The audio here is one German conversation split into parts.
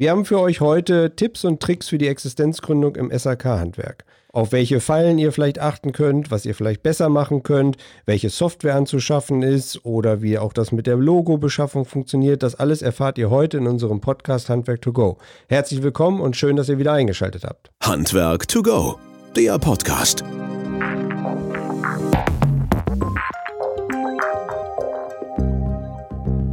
Wir haben für euch heute Tipps und Tricks für die Existenzgründung im SAK-Handwerk. Auf welche Fallen ihr vielleicht achten könnt, was ihr vielleicht besser machen könnt, welche Software anzuschaffen ist oder wie auch das mit der Logo-Beschaffung funktioniert, das alles erfahrt ihr heute in unserem Podcast Handwerk to go. Herzlich willkommen und schön, dass ihr wieder eingeschaltet habt. Handwerk to go, der Podcast.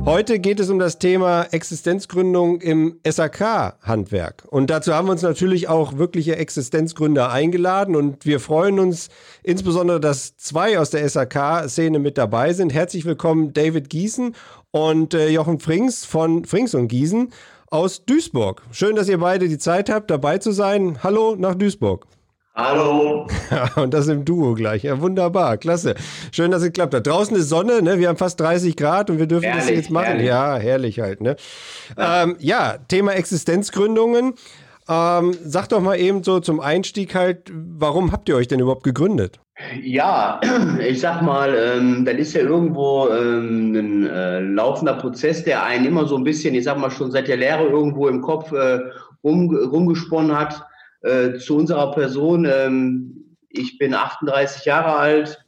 Heute geht es um das Thema Existenzgründung im SAK-Handwerk. Und dazu haben wir uns natürlich auch wirkliche Existenzgründer eingeladen. Und wir freuen uns insbesondere, dass zwei aus der SAK-Szene mit dabei sind. Herzlich willkommen David Giesen und äh, Jochen Frings von Frings und Giesen aus Duisburg. Schön, dass ihr beide die Zeit habt, dabei zu sein. Hallo nach Duisburg. Hallo. und das im Duo gleich. Ja, wunderbar. Klasse. Schön, dass es geklappt hat. Draußen ist Sonne, ne? Wir haben fast 30 Grad und wir dürfen herrlich, das jetzt machen. Herrlich. Ja, herrlich halt, ne? Ja, ähm, ja Thema Existenzgründungen. Ähm, sag doch mal eben so zum Einstieg halt, warum habt ihr euch denn überhaupt gegründet? Ja, ich sag mal, ähm, dann ist ja irgendwo ähm, ein äh, laufender Prozess, der einen immer so ein bisschen, ich sag mal schon seit der Lehre irgendwo im Kopf äh, rum, rumgesponnen hat. Äh, zu unserer Person. Ähm, ich bin 38 Jahre alt.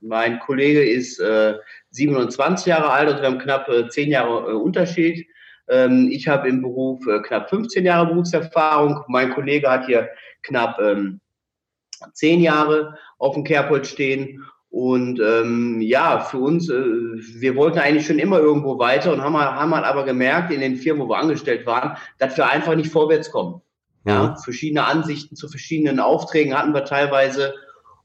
Mein Kollege ist äh, 27 Jahre alt, also wir haben knapp äh, 10 Jahre äh, Unterschied. Ähm, ich habe im Beruf äh, knapp 15 Jahre Berufserfahrung. Mein Kollege hat hier knapp ähm, 10 Jahre auf dem Kerbholz stehen. Und ähm, ja, für uns, wir wollten eigentlich schon immer irgendwo weiter und haben, haben aber gemerkt in den Firmen, wo wir angestellt waren, dass wir einfach nicht vorwärts kommen. Ja, verschiedene Ansichten zu verschiedenen Aufträgen hatten wir teilweise.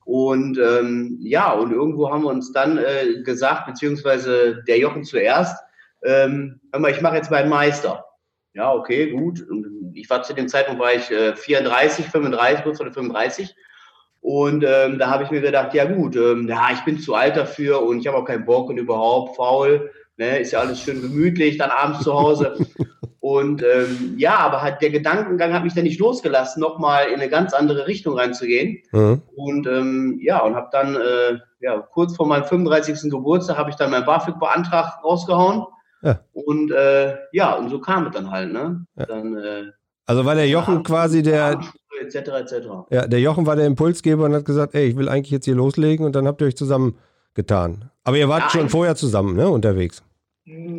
Und ähm, ja, und irgendwo haben wir uns dann äh, gesagt, beziehungsweise der Jochen zuerst, ähm, hör mal, ich mache jetzt meinen Meister. Ja, okay, gut. Und ich war zu dem Zeitpunkt war ich äh, 34, 35, kurz oder 35. Und ähm, da habe ich mir gedacht, ja gut, ähm, ja, ich bin zu alt dafür und ich habe auch keinen Bock und überhaupt faul. Ne, ist ja alles schön gemütlich, dann abends zu Hause. Und ähm, ja, aber halt der Gedankengang hat mich dann nicht losgelassen, nochmal in eine ganz andere Richtung reinzugehen. Mhm. Und ähm, ja, und habe dann äh, ja, kurz vor meinem 35. Geburtstag habe ich dann meinen BAföG-Beantrag rausgehauen. Ja. Und äh, ja, und so kam es dann halt. Ne? Ja. Dann, äh, also war der Jochen quasi der etc. etc. Ja, der Jochen war der Impulsgeber und hat gesagt, ey, ich will eigentlich jetzt hier loslegen und dann habt ihr euch zusammen getan. Aber ihr wart ja, schon vorher zusammen, ne, unterwegs.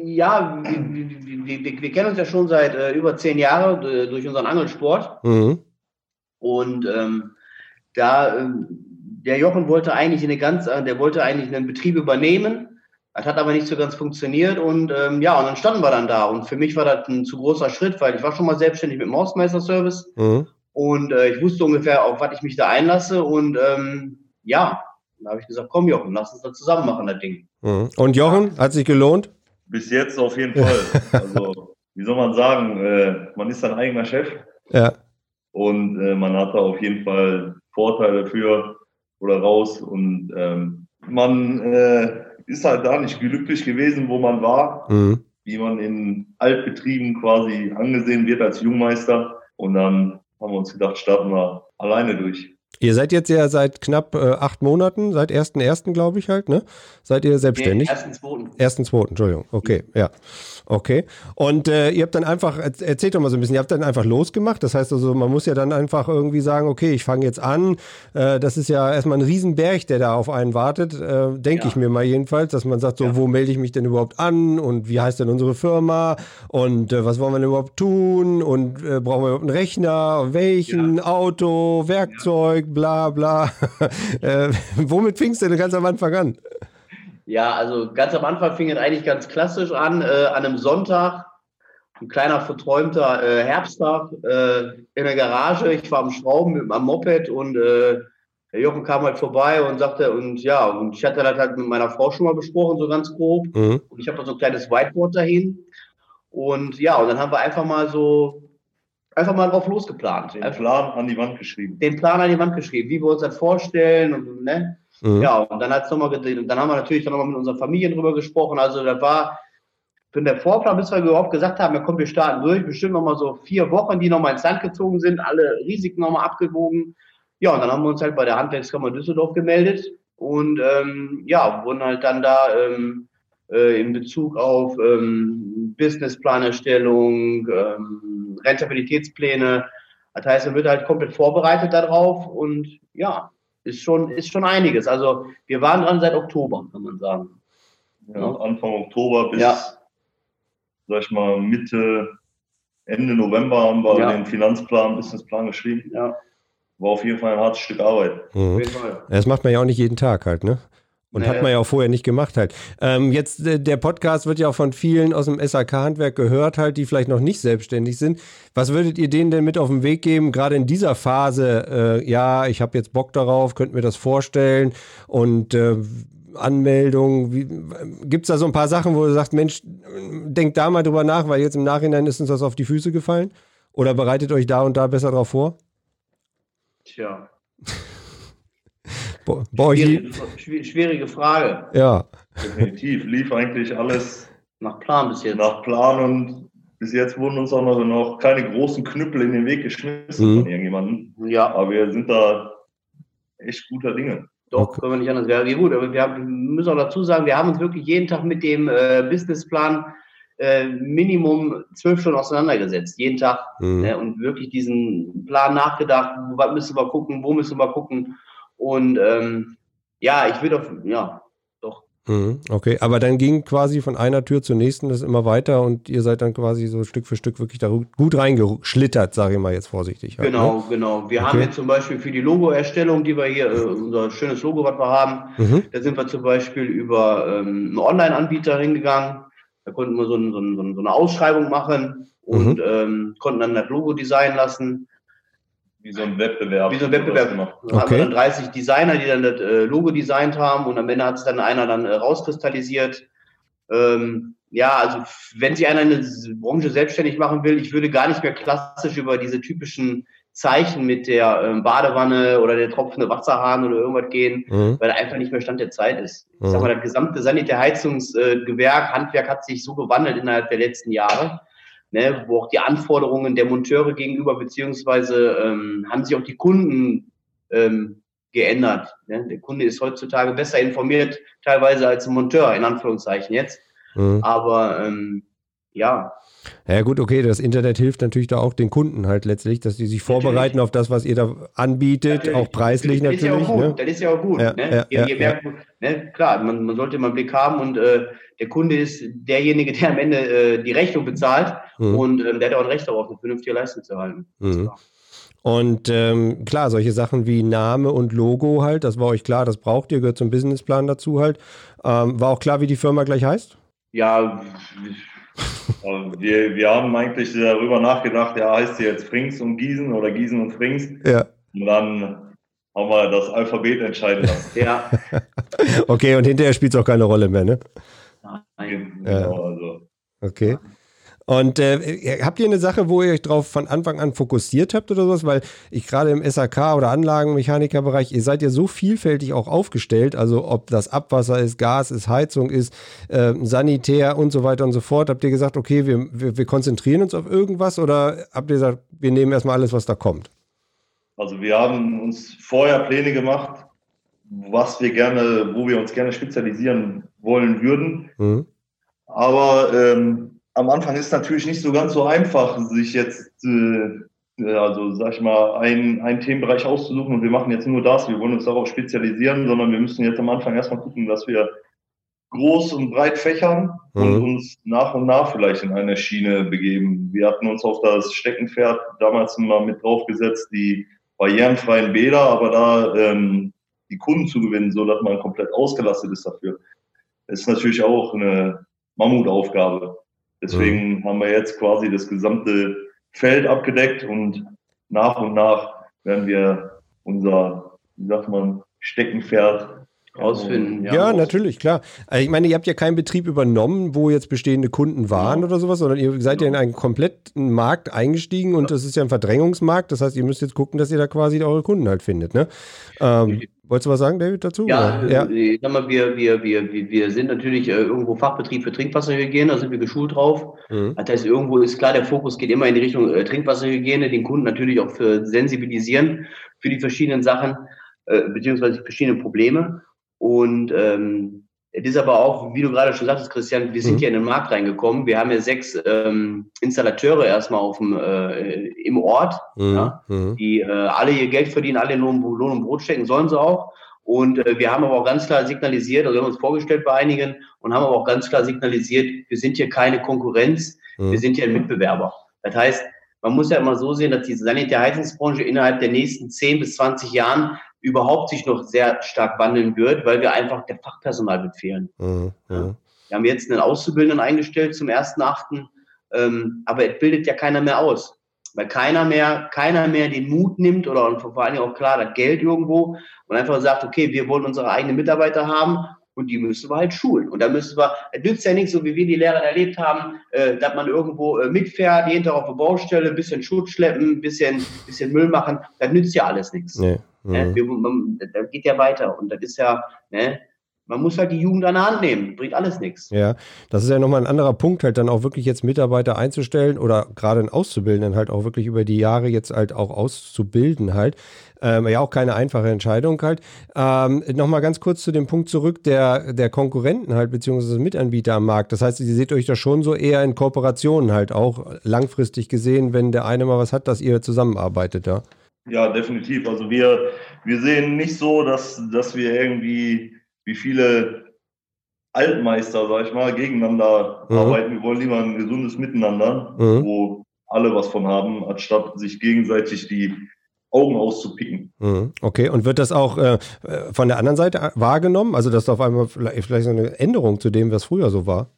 Ja, wir, wir, wir, kennen uns ja schon seit äh, über zehn Jahren äh, durch unseren Angelsport. Mhm. Und ähm, da, äh, der Jochen wollte eigentlich eine ganz, äh, der wollte eigentlich einen Betrieb übernehmen. Das hat aber nicht so ganz funktioniert und ähm, ja, und dann standen wir dann da. Und für mich war das ein zu großer Schritt, weil ich war schon mal selbstständig mit dem Hausmeister-Service mhm. und äh, ich wusste ungefähr, auf was ich mich da einlasse. Und ähm, ja, da habe ich gesagt, komm Jochen, lass uns da zusammen machen, das Ding. Mhm. Und Jochen, hat sich gelohnt? Bis jetzt auf jeden Fall. Also, wie soll man sagen, äh, man ist sein eigener Chef. Ja. Und äh, man hat da auf jeden Fall Vorteile für oder raus. Und ähm, man äh, ist halt da nicht glücklich gewesen, wo man war. Mhm. Wie man in Altbetrieben quasi angesehen wird als Jungmeister. Und dann haben wir uns gedacht, starten wir alleine durch. Ihr seid jetzt ja seit knapp äh, acht Monaten, seit 1.1. glaube ich halt, ne? Seid ihr selbstständig? Nee, 1.2. 1.2. Entschuldigung. Okay, ja. Okay. Und äh, ihr habt dann einfach, erzählt doch mal so ein bisschen, ihr habt dann einfach losgemacht. Das heißt also, man muss ja dann einfach irgendwie sagen, okay, ich fange jetzt an. Äh, das ist ja erstmal ein Riesenberg, der da auf einen wartet, äh, denke ja. ich mir mal jedenfalls, dass man sagt, so, ja. wo melde ich mich denn überhaupt an und wie heißt denn unsere Firma und äh, was wollen wir denn überhaupt tun und äh, brauchen wir überhaupt einen Rechner, welchen, ja. Auto, Werkzeug, bla bla. Äh, womit fingst du denn ganz am Anfang an? Ja, also ganz am Anfang fing es eigentlich ganz klassisch an, äh, an einem Sonntag, ein kleiner verträumter äh, Herbsttag äh, in der Garage. Ich war am Schrauben mit meinem Moped und äh, der Jochen kam halt vorbei und sagte, und ja, und ich hatte das halt mit meiner Frau schon mal besprochen, so ganz grob. Mhm. Und ich habe da so ein kleines Whiteboard dahin. Und ja, und dann haben wir einfach mal so, einfach mal drauf losgeplant. Den Plan an die Wand geschrieben. Den Plan an die Wand geschrieben, wie wir uns das vorstellen und, ne? Mhm. Ja, und dann hat's noch mal, dann haben wir natürlich dann nochmal mit unserer Familie drüber gesprochen. Also da war für der Vorplan, bis wir überhaupt gesagt haben, ja komm, wir starten durch, bestimmt nochmal so vier Wochen, die nochmal ins Land gezogen sind, alle Risiken nochmal abgewogen. Ja, und dann haben wir uns halt bei der Handwerkskammer Düsseldorf gemeldet und ähm, ja, wurden halt dann da ähm, äh, in Bezug auf ähm, Businessplanerstellung, ähm, Rentabilitätspläne. Das heißt, man wird halt komplett vorbereitet darauf und ja, ist schon, ist schon einiges. Also wir waren dran seit Oktober, kann man sagen. Ja, Anfang Oktober bis, ja. sag ich mal, Mitte, Ende November haben wir ja. den Finanzplan, Businessplan geschrieben. Ja. War auf jeden Fall ein hartes Stück Arbeit. Mhm. Das macht man ja auch nicht jeden Tag halt, ne? Und nee. hat man ja auch vorher nicht gemacht halt. Ähm, jetzt, äh, der Podcast wird ja auch von vielen aus dem SAK-Handwerk gehört halt, die vielleicht noch nicht selbstständig sind. Was würdet ihr denen denn mit auf den Weg geben, gerade in dieser Phase? Äh, ja, ich habe jetzt Bock darauf, könnt mir das vorstellen und äh, Anmeldung? Gibt es da so ein paar Sachen, wo du sagst, Mensch, denkt da mal drüber nach, weil jetzt im Nachhinein ist uns das auf die Füße gefallen? Oder bereitet euch da und da besser drauf vor? Tja. Schwierige, schwierige Frage. Ja. Definitiv. Lief eigentlich alles nach Plan bis jetzt. Nach Plan und bis jetzt wurden uns auch noch, noch keine großen Knüppel in den Weg geschmissen mhm. von irgendjemandem. Ja. Aber wir sind da echt guter Dinge. Doch, okay. können wir nicht anders. Ja, gut, aber wir, haben, müssen auch dazu sagen, wir haben uns wirklich jeden Tag mit dem äh, Businessplan äh, Minimum zwölf Stunden auseinandergesetzt, jeden Tag. Mhm. Ne, und wirklich diesen Plan nachgedacht, was müssen wir gucken, wo müssen wir gucken. Und ähm, ja, ich würde auf, ja, Mhm, okay, aber dann ging quasi von einer Tür zur nächsten das immer weiter und ihr seid dann quasi so Stück für Stück wirklich da gut reingeschlittert, sage ich mal jetzt vorsichtig. Halt, genau, ne? genau. Wir okay. haben jetzt zum Beispiel für die Logoerstellung, die wir hier, äh, unser schönes Logo, was wir haben, mhm. da sind wir zum Beispiel über ähm, einen Online-Anbieter hingegangen. Da konnten wir so, ein, so, ein, so eine Ausschreibung machen und mhm. ähm, konnten dann das Logo designen lassen. Wie so ein Wettbewerb. Wie so ein Wettbewerb. Dann okay. hatten wir dann 30 Designer, die dann das äh, Logo designt haben und am Ende hat es dann einer dann äh, rauskristallisiert. Ähm, ja, also wenn sich einer eine Branche selbstständig machen will, ich würde gar nicht mehr klassisch über diese typischen Zeichen mit der ähm, Badewanne oder der tropfende Wasserhahn oder irgendwas gehen, mhm. weil einfach nicht mehr Stand der Zeit ist. Ich sag mhm. mal, das gesamte Sanitärheizungsgewerk, äh, Handwerk hat sich so gewandelt innerhalb der letzten Jahre ne, wo auch die Anforderungen der Monteure gegenüber, beziehungsweise ähm, haben sich auch die Kunden ähm, geändert. Ne? Der Kunde ist heutzutage besser informiert, teilweise als ein Monteur, in Anführungszeichen jetzt. Mhm. Aber ähm, ja. Ja gut, okay, das Internet hilft natürlich da auch den Kunden halt letztlich, dass die sich vorbereiten natürlich. auf das, was ihr da anbietet, natürlich. auch preislich das natürlich. Ist ja auch gut. Ne? Das ist ja auch gut. Ja, ne? ja, je, je ja, ne? Klar, man, man, sollte immer einen Blick haben und äh, der Kunde ist derjenige, der am Ende äh, die Rechnung bezahlt mhm. und äh, der hat auch ein Recht darauf, eine vernünftige Leistung zu erhalten. Mhm. Und ähm, klar, solche Sachen wie Name und Logo halt, das war euch klar, das braucht ihr, gehört zum Businessplan dazu halt. Ähm, war auch klar, wie die Firma gleich heißt? Ja, wir, wir haben eigentlich darüber nachgedacht, ja, heißt sie jetzt Frings und Gießen oder Gießen und Frings. Ja. Und dann haben wir das Alphabet entscheiden lassen. ja. Okay, und hinterher spielt es auch keine Rolle mehr, ne? Nein. Genau, ja. also. Okay. Und äh, habt ihr eine Sache, wo ihr euch drauf von Anfang an fokussiert habt oder sowas? Weil ich gerade im SAK oder Anlagenmechanikerbereich, ihr seid ja so vielfältig auch aufgestellt, also ob das Abwasser ist, Gas ist, Heizung ist, äh, Sanitär und so weiter und so fort. Habt ihr gesagt, okay, wir, wir, wir konzentrieren uns auf irgendwas oder habt ihr gesagt, wir nehmen erstmal alles, was da kommt? Also wir haben uns vorher Pläne gemacht, was wir gerne, wo wir uns gerne spezialisieren wollen würden. Mhm. Aber ähm, am Anfang ist natürlich nicht so ganz so einfach, sich jetzt, äh, also sag ich mal, einen, einen Themenbereich auszusuchen und wir machen jetzt nur das, wir wollen uns darauf spezialisieren, sondern wir müssen jetzt am Anfang erstmal gucken, dass wir groß und breit fächern mhm. und uns nach und nach vielleicht in eine Schiene begeben. Wir hatten uns auf das Steckenpferd damals mal mit draufgesetzt, die barrierenfreien Bäder, aber da ähm, die Kunden zu gewinnen, so dass man komplett ausgelastet ist dafür, ist natürlich auch eine Mammutaufgabe. Deswegen mhm. haben wir jetzt quasi das gesamte Feld abgedeckt und nach und nach werden wir unser, wie sagt man, Steckenpferd ausfinden. Ja, ja natürlich, klar. Also ich meine, ihr habt ja keinen Betrieb übernommen, wo jetzt bestehende Kunden waren ja. oder sowas, sondern ihr seid ja. ja in einen kompletten Markt eingestiegen und das ist ja ein Verdrängungsmarkt. Das heißt, ihr müsst jetzt gucken, dass ihr da quasi eure Kunden halt findet. Ne? Ähm, Wolltest du was sagen, David, dazu? Ja, ja. Äh, ich sag mal, wir, wir, wir, wir sind natürlich äh, irgendwo Fachbetrieb für Trinkwasserhygiene, da sind wir geschult drauf. Mhm. Das heißt, irgendwo ist klar, der Fokus geht immer in die Richtung Trinkwasserhygiene, den Kunden natürlich auch für sensibilisieren für die verschiedenen Sachen, beziehungsweise die verschiedenen Probleme. Und ähm, Es ist aber auch, wie du gerade schon sagtest, Christian, wir sind mhm. hier in den Markt reingekommen. Wir haben ja sechs ähm, Installateure erstmal auf dem, äh, im Ort, mhm. Ja, mhm. die äh, alle ihr Geld verdienen, alle Lohn, Lohn und Brot stecken, sollen sie auch. Und äh, wir haben aber auch ganz klar signalisiert, also wir haben uns vorgestellt bei einigen und haben aber auch ganz klar signalisiert, wir sind hier keine Konkurrenz, mhm. wir sind hier ein Mitbewerber. Das heißt, man muss ja immer so sehen, dass diese Sanitärheizungsbranche innerhalb der nächsten 10 bis 20 Jahren überhaupt sich noch sehr stark wandeln wird, weil wir einfach der Fachpersonal befehlen. Mhm, ja. Wir haben jetzt einen Auszubildenden eingestellt zum 1.8., ähm, aber es bildet ja keiner mehr aus. Weil keiner mehr, keiner mehr den Mut nimmt oder vor allen Dingen auch klar das Geld irgendwo und einfach sagt, okay, wir wollen unsere eigenen Mitarbeiter haben und die müssen wir halt schulen. Und da müssen wir, es nützt ja nicht so, wie wir die Lehrer erlebt haben, äh, dass man irgendwo äh, mitfährt, jeden Tag auf der Baustelle, ein bisschen Schutz schleppen, ein bisschen, bisschen Müll machen. Das nützt ja alles nichts. Nee. Ne? Wir, man, das geht ja weiter. Und das ist ja, ne, man muss halt die Jugend an der Hand nehmen, bringt alles nichts. Ja, das ist ja nochmal ein anderer Punkt, halt dann auch wirklich jetzt Mitarbeiter einzustellen oder gerade einen Auszubildenden halt auch wirklich über die Jahre jetzt halt auch auszubilden halt. Ähm, ja, auch keine einfache Entscheidung halt. Ähm, nochmal ganz kurz zu dem Punkt zurück, der, der Konkurrenten halt, beziehungsweise Mitanbieter am Markt. Das heißt, ihr seht euch da schon so eher in Kooperationen halt auch langfristig gesehen, wenn der eine mal was hat, dass ihr zusammenarbeitet, ja? Ja, definitiv. Also wir, wir sehen nicht so, dass, dass wir irgendwie wie viele Altmeister, sag ich mal, gegeneinander mhm. arbeiten. Wir wollen lieber ein gesundes Miteinander, mhm. wo alle was von haben, anstatt sich gegenseitig die Augen auszupicken. Mhm. Okay, und wird das auch äh, von der anderen Seite wahrgenommen? Also, dass da auf einmal vielleicht, vielleicht so eine Änderung zu dem, was früher so war?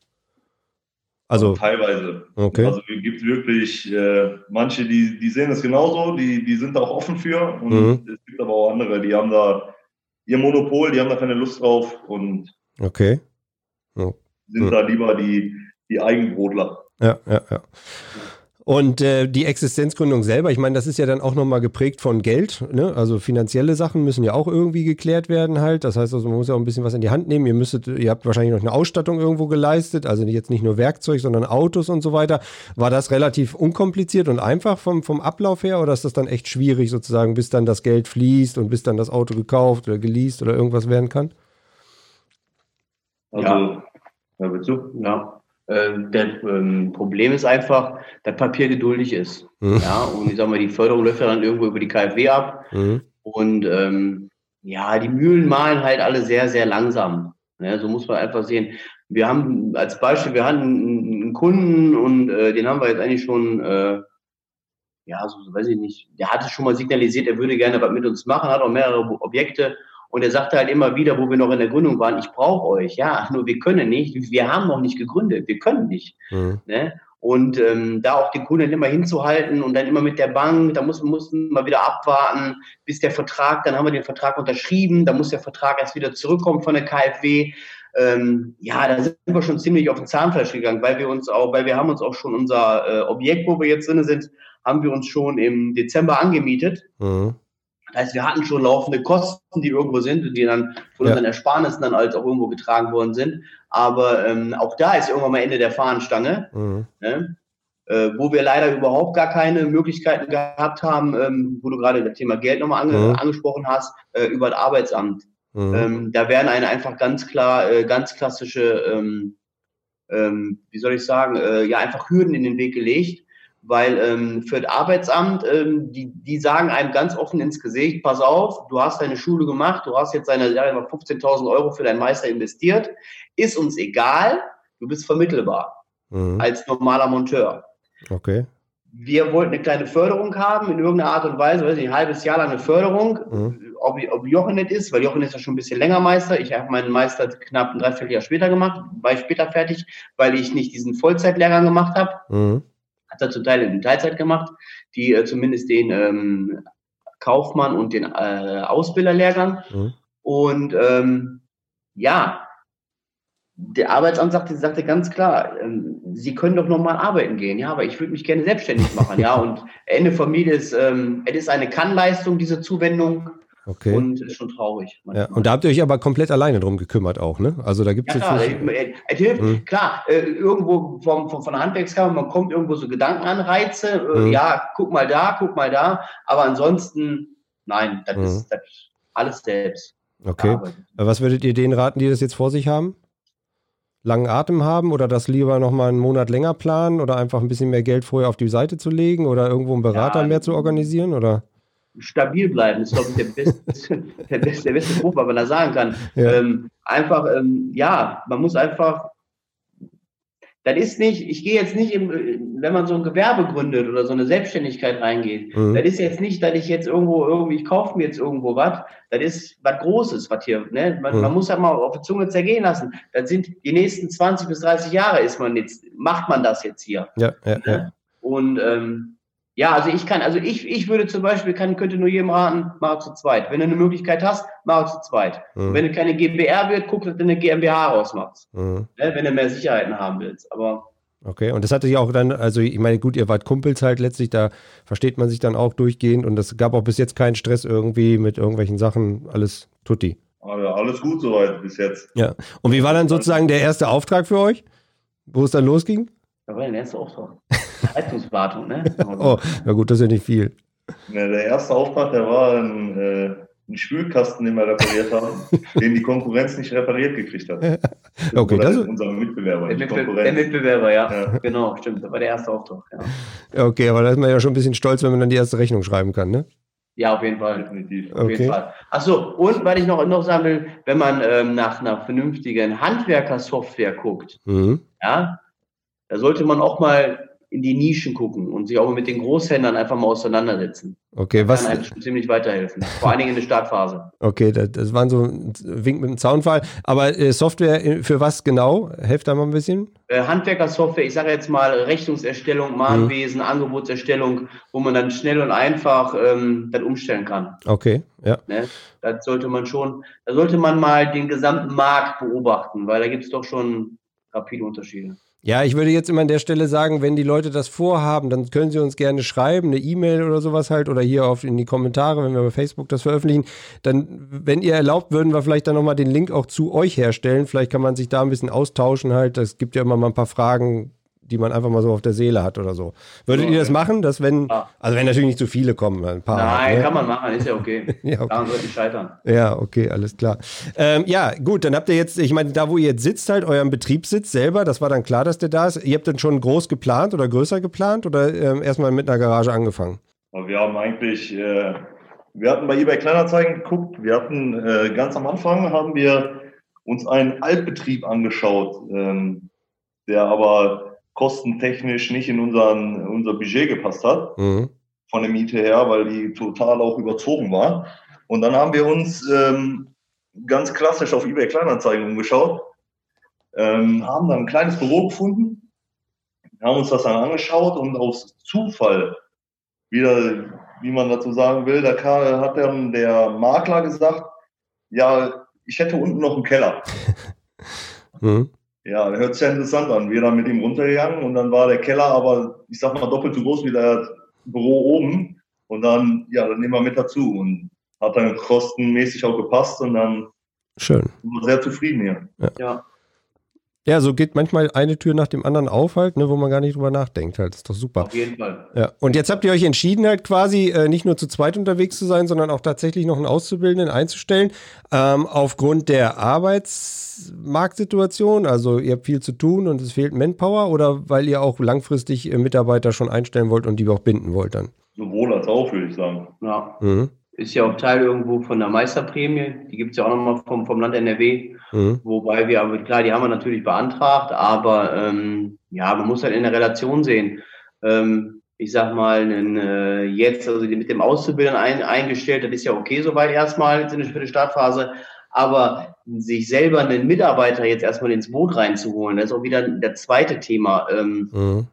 Also, also teilweise. Okay. Also es gibt wirklich äh, manche, die, die sehen es genauso, die, die sind da auch offen für. Und mhm. es gibt aber auch andere, die haben da ihr Monopol, die haben da keine Lust drauf und okay. Oh. sind da lieber die, die Eigenbrotler. Ja, ja, ja. Und äh, die Existenzgründung selber, ich meine, das ist ja dann auch nochmal geprägt von Geld. Ne? Also finanzielle Sachen müssen ja auch irgendwie geklärt werden halt. Das heißt also, man muss ja auch ein bisschen was in die Hand nehmen. Ihr müsstet, ihr habt wahrscheinlich noch eine Ausstattung irgendwo geleistet, also jetzt nicht nur Werkzeug, sondern Autos und so weiter. War das relativ unkompliziert und einfach vom, vom Ablauf her oder ist das dann echt schwierig sozusagen, bis dann das Geld fließt und bis dann das Auto gekauft oder geleast oder irgendwas werden kann? Also, ja, ja, ja. Äh, das ähm, Problem ist einfach, dass Papier geduldig ist. Mhm. Ja, und ich sag mal, die Förderung läuft ja dann irgendwo über die KfW ab. Mhm. Und ähm, ja, die Mühlen malen halt alle sehr, sehr langsam. Ja, so muss man einfach sehen. Wir haben als Beispiel, wir hatten einen Kunden und äh, den haben wir jetzt eigentlich schon, äh, ja, so weiß ich nicht, der hatte schon mal signalisiert, er würde gerne was mit uns machen, hat auch mehrere Objekte und er sagte halt immer wieder, wo wir noch in der Gründung waren, ich brauche euch, ja, nur wir können nicht, wir haben noch nicht gegründet, wir können nicht. Mhm. Ne? Und ähm, da auch die Kunden immer hinzuhalten und dann immer mit der Bank, da muss, mussten wir wieder abwarten, bis der Vertrag, dann haben wir den Vertrag unterschrieben, da muss der Vertrag erst wieder zurückkommen von der KfW. Ähm, ja, da sind wir schon ziemlich auf den Zahnfleisch gegangen, weil wir uns auch, weil wir haben uns auch schon unser äh, Objekt, wo wir jetzt drin sind, haben wir uns schon im Dezember angemietet. Mhm. Das heißt, wir hatten schon laufende Kosten, die irgendwo sind, die dann von ja. unseren Ersparnissen dann als auch irgendwo getragen worden sind. Aber ähm, auch da ist irgendwann mal Ende der Fahnenstange, mhm. ne? äh, wo wir leider überhaupt gar keine Möglichkeiten gehabt haben, ähm, wo du gerade das Thema Geld nochmal ange mhm. angesprochen hast, äh, über das Arbeitsamt. Mhm. Ähm, da werden eine einfach ganz klar, äh, ganz klassische, ähm, ähm, wie soll ich sagen, äh, ja, einfach Hürden in den Weg gelegt weil ähm, für das Arbeitsamt, ähm, die, die sagen einem ganz offen ins Gesicht, pass auf, du hast deine Schule gemacht, du hast jetzt deine 15.000 Euro für deinen Meister investiert, ist uns egal, du bist vermittelbar mhm. als normaler Monteur. Okay. Wir wollten eine kleine Förderung haben, in irgendeiner Art und Weise, weiß nicht, ein halbes Jahr lang eine Förderung, mhm. ob, ob Jochen nicht ist, weil Jochen ist ja schon ein bisschen länger Meister. Ich habe meinen Meister knapp ein Dreivierteljahr später gemacht, war ich später fertig, weil ich nicht diesen Vollzeitlehrgang gemacht habe. Mhm hat er zum Teil in Teilzeit gemacht, die äh, zumindest den ähm, Kaufmann und den äh, Ausbilderlehrgang. Mhm. Und ähm, ja, der Arbeitsamt sagte, sagte ganz klar, ähm, Sie können doch nochmal arbeiten gehen. Ja, aber ich würde mich gerne selbstständig machen. ja, und Ende Familie ist, ähm, es ist eine Kannleistung, diese Zuwendung. Okay. Und ist schon traurig. Ja, und da habt ihr euch aber komplett alleine drum gekümmert auch, ne? Also da gibt es ja, jetzt klar. Es hilft, hm. klar, äh, irgendwo vom, vom, von der Handwerkskammer, man kommt irgendwo so Gedankenanreize, äh, hm. ja, guck mal da, guck mal da, aber ansonsten, nein, das hm. ist das alles selbst. Okay. Was würdet ihr denen raten, die das jetzt vor sich haben? langen Atem haben oder das lieber nochmal einen Monat länger planen oder einfach ein bisschen mehr Geld vorher auf die Seite zu legen oder irgendwo einen Berater ja, mehr zu organisieren oder? Stabil bleiben ist, glaube ich, der beste, der beste, der beste Spruch, was man da sagen kann. Ja. Ähm, einfach, ähm, ja, man muss einfach das ist nicht, ich gehe jetzt nicht, im, wenn man so ein Gewerbe gründet oder so eine Selbstständigkeit reingeht, mhm. das ist jetzt nicht, dass ich jetzt irgendwo irgendwie, ich kaufe mir jetzt irgendwo was, das ist was Großes, was hier, ne? Man, mhm. man muss ja mal auf die Zunge zergehen lassen. Das sind die nächsten 20 bis 30 Jahre ist man jetzt, macht man das jetzt hier. Ja, ja, ne? ja. Und ähm, ja, also ich kann, also ich, ich würde zum Beispiel, kann, könnte nur jedem raten, mach zu zweit. Wenn du eine Möglichkeit hast, mach zu zweit. Mhm. Wenn du keine GmbH wird, guck, dass du eine GmbH rausmachst. Mhm. Ne, wenn du mehr Sicherheiten haben willst. Aber Okay, und das hatte sich auch dann, also ich meine, gut, ihr wart Kumpels halt letztlich, da versteht man sich dann auch durchgehend und es gab auch bis jetzt keinen Stress irgendwie mit irgendwelchen Sachen, alles tutti. Also alles gut soweit bis jetzt. Ja, und wie war dann sozusagen der erste Auftrag für euch, wo es dann losging? Da war der erste Auftrag. Leistungswartung, ne? oh, na gut, das ist ja nicht viel. Ja, der erste Auftrag, der war ein, äh, ein Spülkasten, den wir repariert haben, den die Konkurrenz nicht repariert gekriegt hat. Das okay, das ist unser Mitbewerber. Der, Mitbe der Mitbewerber, ja. ja. Genau, stimmt. Das war der erste Auftrag. Ja. Okay, aber da ist man ja schon ein bisschen stolz, wenn man dann die erste Rechnung schreiben kann, ne? Ja, auf jeden Fall. Definitiv. Auf okay. jeden Fall. Achso, und weil ich noch, noch sagen will, wenn man ähm, nach einer vernünftigen Handwerkersoftware guckt, mhm. ja, da sollte man auch mal in die Nischen gucken und sich auch mit den Großhändlern einfach mal auseinandersetzen. Okay, was? Kann einem schon ziemlich weiterhelfen. Vor allen Dingen in der Startphase. Okay, das, das war so ein Wink mit dem Zaunfall. Aber äh, Software für was genau? Helft da mal ein bisschen. Äh, Handwerkersoftware, ich sage jetzt mal Rechnungserstellung, Mahnwesen, mhm. Angebotserstellung, wo man dann schnell und einfach ähm, dann umstellen kann. Okay, ja. Ne? Das sollte man schon, da sollte man mal den gesamten Markt beobachten, weil da gibt es doch schon rapide Unterschiede. Ja, ich würde jetzt immer an der Stelle sagen, wenn die Leute das vorhaben, dann können sie uns gerne schreiben, eine E-Mail oder sowas halt oder hier auf in die Kommentare, wenn wir bei Facebook das veröffentlichen. Dann, wenn ihr erlaubt, würden wir vielleicht dann nochmal den Link auch zu euch herstellen. Vielleicht kann man sich da ein bisschen austauschen halt. Es gibt ja immer mal ein paar Fragen, die man einfach mal so auf der Seele hat oder so. Würdet okay. ihr das machen, dass wenn, ja. also wenn natürlich nicht zu viele kommen, ein paar. Nein, ne? kann man machen, ist ja okay. ja, okay. Daran sollte ich scheitern. Ja, okay, alles klar. Ähm, ja, gut, dann habt ihr jetzt, ich meine, da wo ihr jetzt sitzt, halt euren Betriebssitz selber, das war dann klar, dass der da ist. Ihr habt dann schon groß geplant oder größer geplant oder ähm, erstmal mit einer Garage angefangen? Wir haben eigentlich, äh, wir hatten bei eBay Kleinanzeigen geguckt, wir hatten äh, ganz am Anfang haben wir uns einen Altbetrieb angeschaut, ähm, der aber kostentechnisch nicht in unseren, unser Budget gepasst hat, mhm. von der Miete her, weil die total auch überzogen war. Und dann haben wir uns ähm, ganz klassisch auf eBay Kleinanzeigen umgeschaut, ähm, haben dann ein kleines Büro gefunden, haben uns das dann angeschaut und aus Zufall, wieder, wie man dazu sagen will, da hat dann der Makler gesagt, ja, ich hätte unten noch einen Keller. mhm. Ja, hört sich ja interessant an. Wir dann mit ihm runtergegangen und dann war der Keller aber, ich sag mal, doppelt so groß wie das Büro oben. Und dann, ja, dann nehmen wir mit dazu und hat dann kostenmäßig auch gepasst und dann Schön. War sehr zufrieden hier. Ja. ja. Ja, so geht manchmal eine Tür nach dem anderen auf halt, ne, wo man gar nicht drüber nachdenkt halt. Das ist doch super. Auf jeden Fall. Ja. Und jetzt habt ihr euch entschieden halt quasi äh, nicht nur zu zweit unterwegs zu sein, sondern auch tatsächlich noch einen Auszubildenden einzustellen. Ähm, aufgrund der Arbeitsmarktsituation, also ihr habt viel zu tun und es fehlt Manpower oder weil ihr auch langfristig äh, Mitarbeiter schon einstellen wollt und die auch binden wollt dann? Sowohl als auch, würde ich sagen. Ja. Mhm ist ja auch Teil irgendwo von der Meisterprämie. Die gibt es ja auch nochmal vom, vom Land NRW. Mhm. Wobei wir, aber klar, die haben wir natürlich beantragt, aber ähm, ja, man muss halt in der Relation sehen. Ähm, ich sag mal, einen, äh, jetzt, also mit dem Auszubildenden ein, eingestellt, das ist ja okay soweit erstmal für die Startphase. Aber sich selber einen Mitarbeiter jetzt erstmal ins Boot reinzuholen, das ist auch wieder das zweite Thema. Ähm, mhm.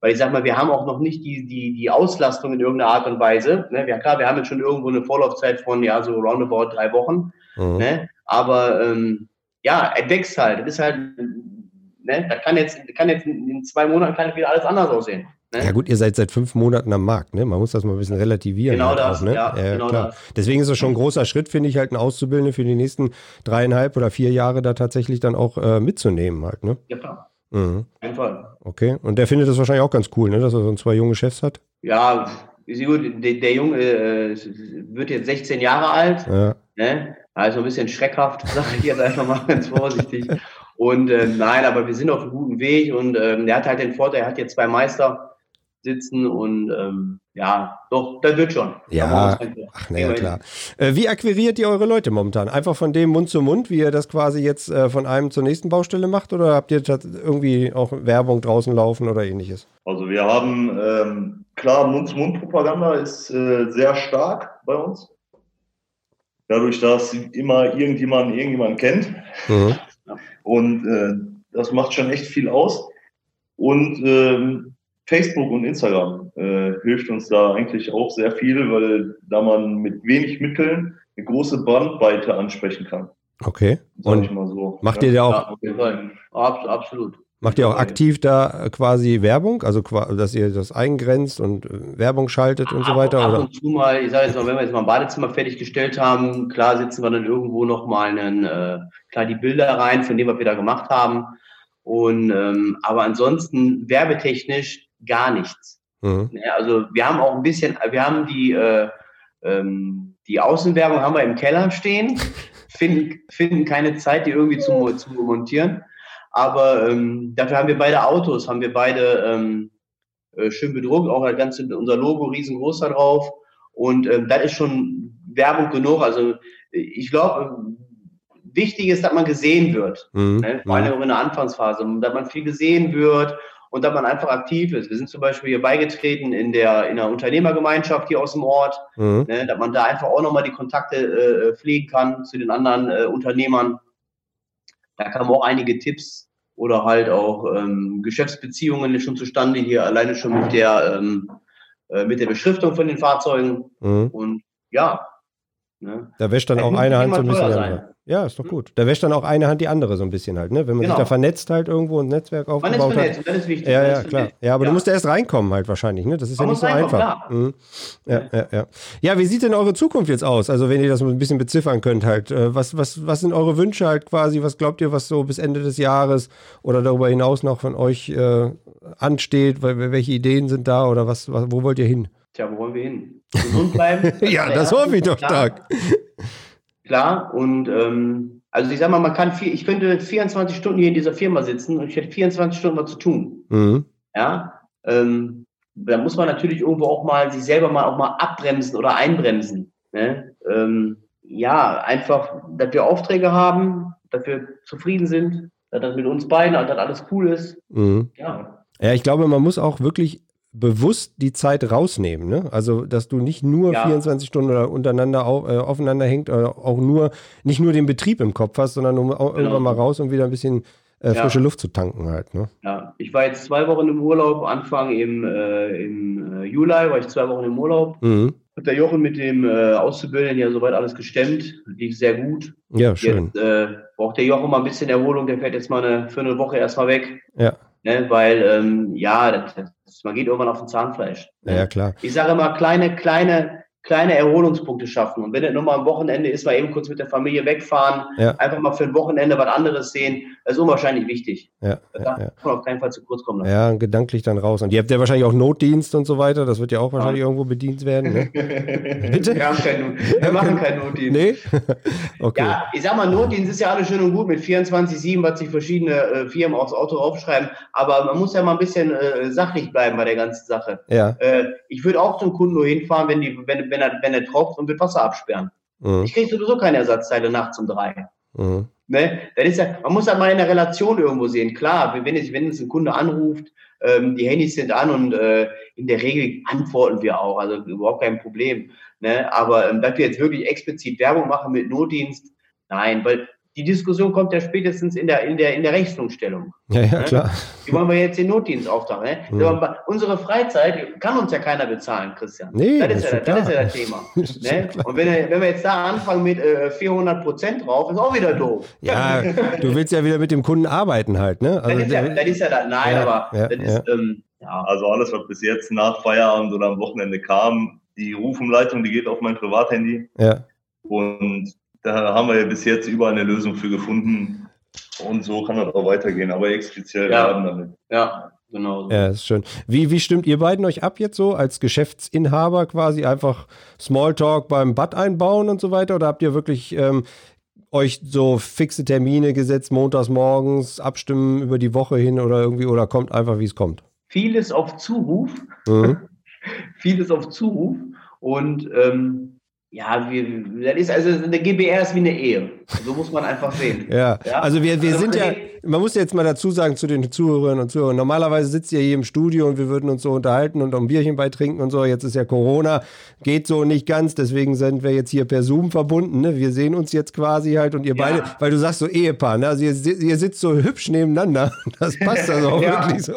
Weil ich sag mal, wir haben auch noch nicht die, die, die Auslastung in irgendeiner Art und Weise. Ne? Ja klar, wir haben jetzt schon irgendwo eine Vorlaufzeit von ja so roundabout drei Wochen. Mhm. Ne? Aber ähm, ja, er wächst halt. Das ist halt, ne? da kann jetzt, kann jetzt in zwei Monaten kann wieder alles anders aussehen. Ne? Ja gut, ihr seid seit fünf Monaten am Markt, ne? Man muss das mal ein bisschen relativieren. Genau halt das, auch, ne? ja, ja genau klar. Das. Deswegen ist es schon ein großer Schritt, finde ich, halt ein Auszubildende für die nächsten dreieinhalb oder vier Jahre da tatsächlich dann auch äh, mitzunehmen halt, ne? Ja klar. Mhm. Fall. Okay. Und der findet das wahrscheinlich auch ganz cool, ne? dass er so zwei junge Chefs hat? Ja, gut. Der, der Junge äh, wird jetzt 16 Jahre alt. Ja. Ne? Also ein bisschen schreckhaft, sage ich jetzt einfach mal ganz vorsichtig. Und äh, nein, aber wir sind auf einem guten Weg und ähm, er hat halt den Vorteil, er hat jetzt zwei Meister sitzen und ähm, ja, doch, das wird schon. Ja, ach naja, klar. Äh, wie akquiriert ihr eure Leute momentan? Einfach von dem Mund zu Mund, wie ihr das quasi jetzt äh, von einem zur nächsten Baustelle macht oder habt ihr irgendwie auch Werbung draußen laufen oder ähnliches? Also wir haben, ähm, klar, Mund-zu-Mund-Propaganda ist äh, sehr stark bei uns. Dadurch, dass immer irgendjemand irgendjemanden kennt. Mhm. Und äh, das macht schon echt viel aus. Und ähm, Facebook und Instagram äh, hilft uns da eigentlich auch sehr viel, weil da man mit wenig Mitteln eine große Bandbreite ansprechen kann. Okay. Und so. macht ja. ihr da auch? Ja, absolut. Macht ihr auch aktiv da quasi Werbung, also dass ihr das eingrenzt und äh, Werbung schaltet und ab, so weiter? Ab oder? und zu mal, ich sage jetzt mal, wenn wir jetzt mal ein Badezimmer fertiggestellt haben, klar sitzen wir dann irgendwo nochmal einen, äh, klar die Bilder rein, von dem was wir da gemacht haben. Und ähm, aber ansonsten werbetechnisch gar nichts. Mhm. Also wir haben auch ein bisschen, wir haben die, äh, ähm, die Außenwerbung haben wir im Keller stehen, finden, finden keine Zeit, die irgendwie zu, zu montieren. Aber ähm, dafür haben wir beide Autos, haben wir beide ähm, äh, schön bedruckt, auch das ganze, unser Logo riesengroß da drauf. Und ähm, das ist schon Werbung genug. Also ich glaube, wichtig ist, dass man gesehen wird. Mhm. Ne? Vor allem mhm. in der Anfangsphase, dass man viel gesehen wird und dass man einfach aktiv ist. Wir sind zum Beispiel hier beigetreten in der, in der Unternehmergemeinschaft hier aus dem Ort, mhm. ne, dass man da einfach auch nochmal die Kontakte äh, pflegen kann zu den anderen äh, Unternehmern. Da kamen auch einige Tipps oder halt auch ähm, Geschäftsbeziehungen schon zustande hier, alleine schon mit der, ähm, äh, mit der Beschriftung von den Fahrzeugen. Mhm. Und ja. Ne, da wäscht dann auch eine Hand so ein bisschen. Ja, ist doch hm? gut. Da wäscht dann auch eine Hand die andere so ein bisschen halt, ne? Wenn man genau. sich da vernetzt halt irgendwo ein Netzwerk aufgebaut man ist vernetzt, hat. Das ist wichtig. Ja, ja, klar. Ja, aber ja. du musst erst reinkommen halt wahrscheinlich, ne? Das ist man ja nicht so einfach. Mhm. Ja, ja, ja. Ja, wie sieht denn eure Zukunft jetzt aus? Also wenn ihr das ein bisschen beziffern könnt halt. Äh, was, was, was sind eure Wünsche halt quasi? Was glaubt ihr, was so bis Ende des Jahres oder darüber hinaus noch von euch äh, ansteht? Welche Ideen sind da oder was, was, wo wollt ihr hin? Tja, wo wollen wir hin? Gesund bleiben. ja, das hoffe ich doch stark. Klar, und ähm, also ich sag mal, man kann viel, ich könnte 24 Stunden hier in dieser Firma sitzen und ich hätte 24 Stunden was zu tun. Mhm. Ja, ähm, da muss man natürlich irgendwo auch mal sich selber mal auch mal abbremsen oder einbremsen. Ne? Ähm, ja, einfach, dass wir Aufträge haben, dass wir zufrieden sind, dass das mit uns beiden, dass alles cool ist. Mhm. Ja. Ja, ich glaube, man muss auch wirklich bewusst die Zeit rausnehmen. Ne? Also, dass du nicht nur ja. 24 Stunden oder untereinander auf, äh, aufeinander hängt oder auch nur, nicht nur den Betrieb im Kopf hast, sondern um genau. irgendwann mal raus und wieder ein bisschen äh, frische ja. Luft zu tanken halt. Ne? Ja, ich war jetzt zwei Wochen im Urlaub, Anfang im, äh, im äh, Juli war ich zwei Wochen im Urlaub. Mhm. Hat der Jochen mit dem äh, Auszubildenden ja soweit alles gestemmt, lief sehr gut. Ja, schön. Jetzt äh, braucht der Jochen mal ein bisschen Erholung, der fährt jetzt mal eine, für eine Woche erstmal weg. Ja. Ne, weil, ähm, ja, das, das, man geht irgendwann auf den Zahnfleisch. Ne? Ja, klar. Ich sage immer, kleine, kleine, kleine Erholungspunkte schaffen. Und wenn es nur mal am Wochenende ist, mal eben kurz mit der Familie wegfahren, ja. einfach mal für ein Wochenende was anderes sehen, das ist unwahrscheinlich wichtig. Ja, da ja, kann auf keinen Fall zu kurz kommen. Lassen. Ja, gedanklich dann raus. Und ihr habt ja wahrscheinlich auch Notdienst und so weiter. Das wird ja auch wahrscheinlich irgendwo bedient werden. Ne? Bitte? Wir, haben keinen, wir machen keinen Notdienst. Nee? okay. Ja, ich sag mal, Notdienst ist ja alles schön und gut mit 24-7, was sich verschiedene äh, Firmen aufs Auto aufschreiben. Aber man muss ja mal ein bisschen äh, sachlich bleiben bei der ganzen Sache. Ja. Äh, ich würde auch zum Kunden nur hinfahren, wenn, die, wenn, wenn, er, wenn er tropft und wird Wasser absperren. Mhm. Ich kriege sowieso keine Ersatzteile nachts um drei. Mhm. Ne? Das ist ja, man muss halt mal in der Relation irgendwo sehen. Klar, wenn, es, wenn es ein Kunde anruft, ähm, die Handys sind an und äh, in der Regel antworten wir auch, also überhaupt kein Problem. Ne? Aber ähm, dass wir jetzt wirklich explizit Werbung machen mit Notdienst, nein, weil die Diskussion kommt ja spätestens in der, in der, in der Rechnungsstellung. Ja, ja, ne? klar. Wie wollen wir jetzt den Notdienstauftrag? Ne? Mhm. Unsere Freizeit kann uns ja keiner bezahlen, Christian. Nee, das, ist, ja, das ist ja das Thema. ne? Und wenn, wenn wir jetzt da anfangen mit äh, 400 Prozent drauf, ist auch wieder doof. Ja, du willst ja wieder mit dem Kunden arbeiten halt, ne? Also, das, ist ja, das ist ja das, nein, ja, aber ja, das ist, ähm, ja. Also alles, was bis jetzt nach Feierabend oder am Wochenende kam, die Rufumleitung, die geht auf mein Privathandy. Ja. Und da haben wir ja bis jetzt überall eine Lösung für gefunden. Und so kann das auch weitergehen, aber explizit ja. werden damit. Ja, genau. Ja, ist schön. Wie, wie stimmt ihr beiden euch ab jetzt so als Geschäftsinhaber quasi einfach Smalltalk beim Bad einbauen und so weiter? Oder habt ihr wirklich ähm, euch so fixe Termine gesetzt, montags morgens, abstimmen über die Woche hin oder irgendwie, oder kommt einfach, wie es kommt? Vieles auf Zuruf. Mhm. Vieles auf Zuruf. Und ähm, ja, wir, das ist also eine GBR ist wie eine Ehe. So muss man einfach sehen. ja. ja. also wir, wir also sind ja, man muss jetzt mal dazu sagen zu den Zuhörerinnen und Zuhörern, normalerweise sitzt ihr hier im Studio und wir würden uns so unterhalten und ein Bierchen beitrinken und so. Jetzt ist ja Corona, geht so nicht ganz, deswegen sind wir jetzt hier per Zoom verbunden. Ne? Wir sehen uns jetzt quasi halt und ihr ja. beide, weil du sagst so Ehepaar, ne? also ihr, ihr sitzt so hübsch nebeneinander. Das passt also auch ja. wirklich so.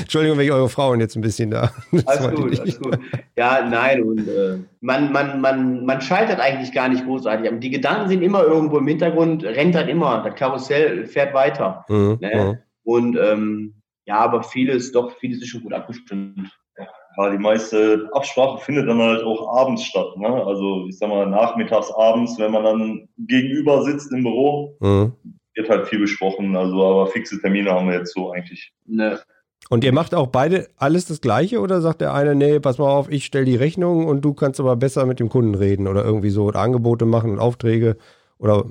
Entschuldigung, wenn ich eure Frauen jetzt ein bisschen da. alles gut, alles gut. Ja, nein, und äh, man, man, man, man scheitert eigentlich gar nicht großartig. Die Gedanken sind immer irgendwo im Hintergrund, rennt dann immer, das Karussell fährt weiter weiter. Mhm, ne? Mhm. Und ähm, ja, aber vieles, doch, vieles ist schon gut abgestimmt. Ja, die meiste Absprache findet dann halt auch abends statt. Ne? Also ich sag mal, nachmittags, abends, wenn man dann gegenüber sitzt im Büro, mhm. wird halt viel besprochen. Also aber fixe Termine haben wir jetzt so eigentlich. Ne. Und ihr macht auch beide alles das Gleiche oder sagt der eine, nee, pass mal auf, ich stelle die Rechnung und du kannst aber besser mit dem Kunden reden oder irgendwie so oder Angebote machen und Aufträge oder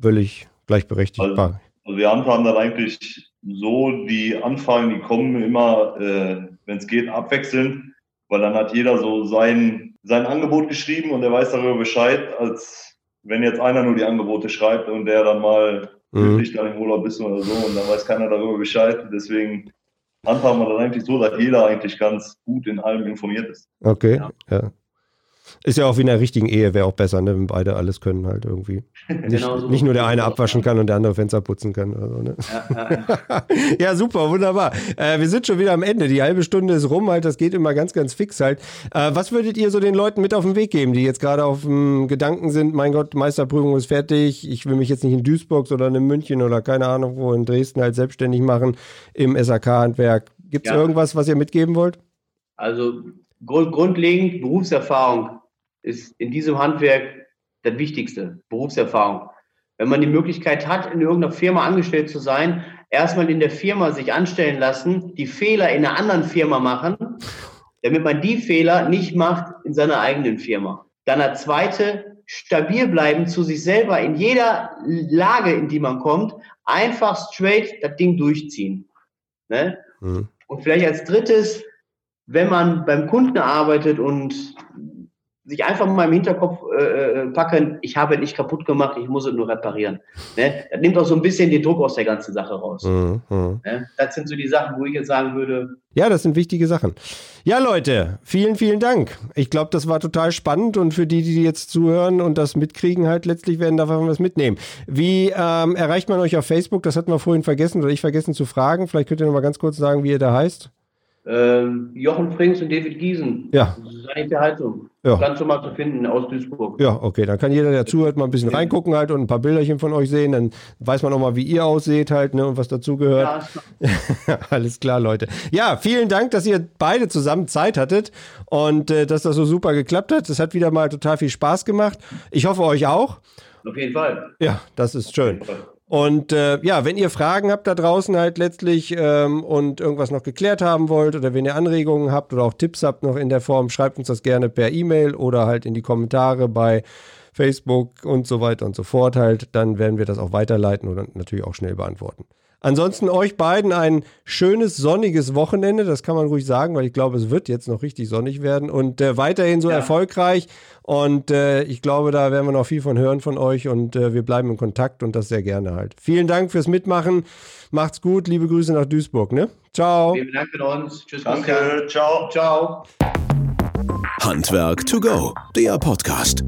völlig gleichberechtigt? Also, also wir handhaben dann eigentlich so, die Anfragen, die kommen immer, äh, wenn es geht, abwechselnd, weil dann hat jeder so sein, sein Angebot geschrieben und der weiß darüber Bescheid, als wenn jetzt einer nur die Angebote schreibt und der dann mal mhm. dann im Urlaub ist oder so und dann weiß keiner darüber Bescheid. Deswegen handhaben wir dann eigentlich so, dass jeder eigentlich ganz gut in allem informiert ist. Okay, ja. ja. Ist ja auch wie in einer richtigen Ehe, wäre auch besser, ne, wenn beide alles können halt irgendwie. Nicht, genau so. nicht nur der eine abwaschen kann und der andere Fenster putzen kann. So, ne? ja, ja. ja, super, wunderbar. Äh, wir sind schon wieder am Ende. Die halbe Stunde ist rum halt, das geht immer ganz, ganz fix halt. Äh, was würdet ihr so den Leuten mit auf den Weg geben, die jetzt gerade auf dem Gedanken sind, mein Gott, Meisterprüfung ist fertig, ich will mich jetzt nicht in Duisburg oder in München oder keine Ahnung wo in Dresden halt selbstständig machen im SAK-Handwerk. Gibt es irgendwas, was ihr mitgeben wollt? Also grund, grundlegend Berufserfahrung ist in diesem Handwerk das Wichtigste, Berufserfahrung. Wenn man die Möglichkeit hat, in irgendeiner Firma angestellt zu sein, erstmal in der Firma sich anstellen lassen, die Fehler in einer anderen Firma machen, damit man die Fehler nicht macht in seiner eigenen Firma. Dann der zweite, stabil bleiben zu sich selber in jeder Lage, in die man kommt, einfach straight das Ding durchziehen. Ne? Mhm. Und vielleicht als drittes, wenn man beim Kunden arbeitet und sich einfach mal im Hinterkopf äh, äh, packen, ich habe nicht kaputt gemacht, ich muss es nur reparieren. Ne? Das nimmt auch so ein bisschen den Druck aus der ganzen Sache raus. Mhm. Ne? Das sind so die Sachen, wo ich jetzt sagen würde. Ja, das sind wichtige Sachen. Ja, Leute, vielen, vielen Dank. Ich glaube, das war total spannend und für die, die jetzt zuhören und das mitkriegen, halt letztlich werden davon was mitnehmen. Wie ähm, erreicht man euch auf Facebook? Das hatten wir vorhin vergessen oder ich vergessen zu fragen. Vielleicht könnt ihr noch mal ganz kurz sagen, wie ihr da heißt. Ähm, Jochen Frings und David Giesen. Ja. Sanitätsheizung. Ja. Ganz normal zu finden aus Duisburg. Ja, okay. Dann kann jeder, der zuhört, mal ein bisschen reingucken halt und ein paar Bilderchen von euch sehen. Dann weiß man auch mal, wie ihr ausseht halt ne, und was dazugehört. Ja, Alles klar, Leute. Ja, vielen Dank, dass ihr beide zusammen Zeit hattet und äh, dass das so super geklappt hat. Das hat wieder mal total viel Spaß gemacht. Ich hoffe, euch auch. Auf jeden Fall. Ja, das ist schön. Und äh, ja, wenn ihr Fragen habt da draußen halt letztlich ähm, und irgendwas noch geklärt haben wollt oder wenn ihr Anregungen habt oder auch Tipps habt noch in der Form, schreibt uns das gerne per E-Mail oder halt in die Kommentare bei Facebook und so weiter und so fort halt. Dann werden wir das auch weiterleiten und natürlich auch schnell beantworten. Ansonsten euch beiden ein schönes sonniges Wochenende, das kann man ruhig sagen, weil ich glaube, es wird jetzt noch richtig sonnig werden und äh, weiterhin so ja. erfolgreich. Und äh, ich glaube, da werden wir noch viel von hören von euch und äh, wir bleiben in Kontakt und das sehr gerne halt. Vielen Dank fürs Mitmachen. Macht's gut. Liebe Grüße nach Duisburg. Ne? Ciao. Vielen Dank für uns. Tschüss. Danke. Ciao. Ciao. Handwerk to go, der Podcast.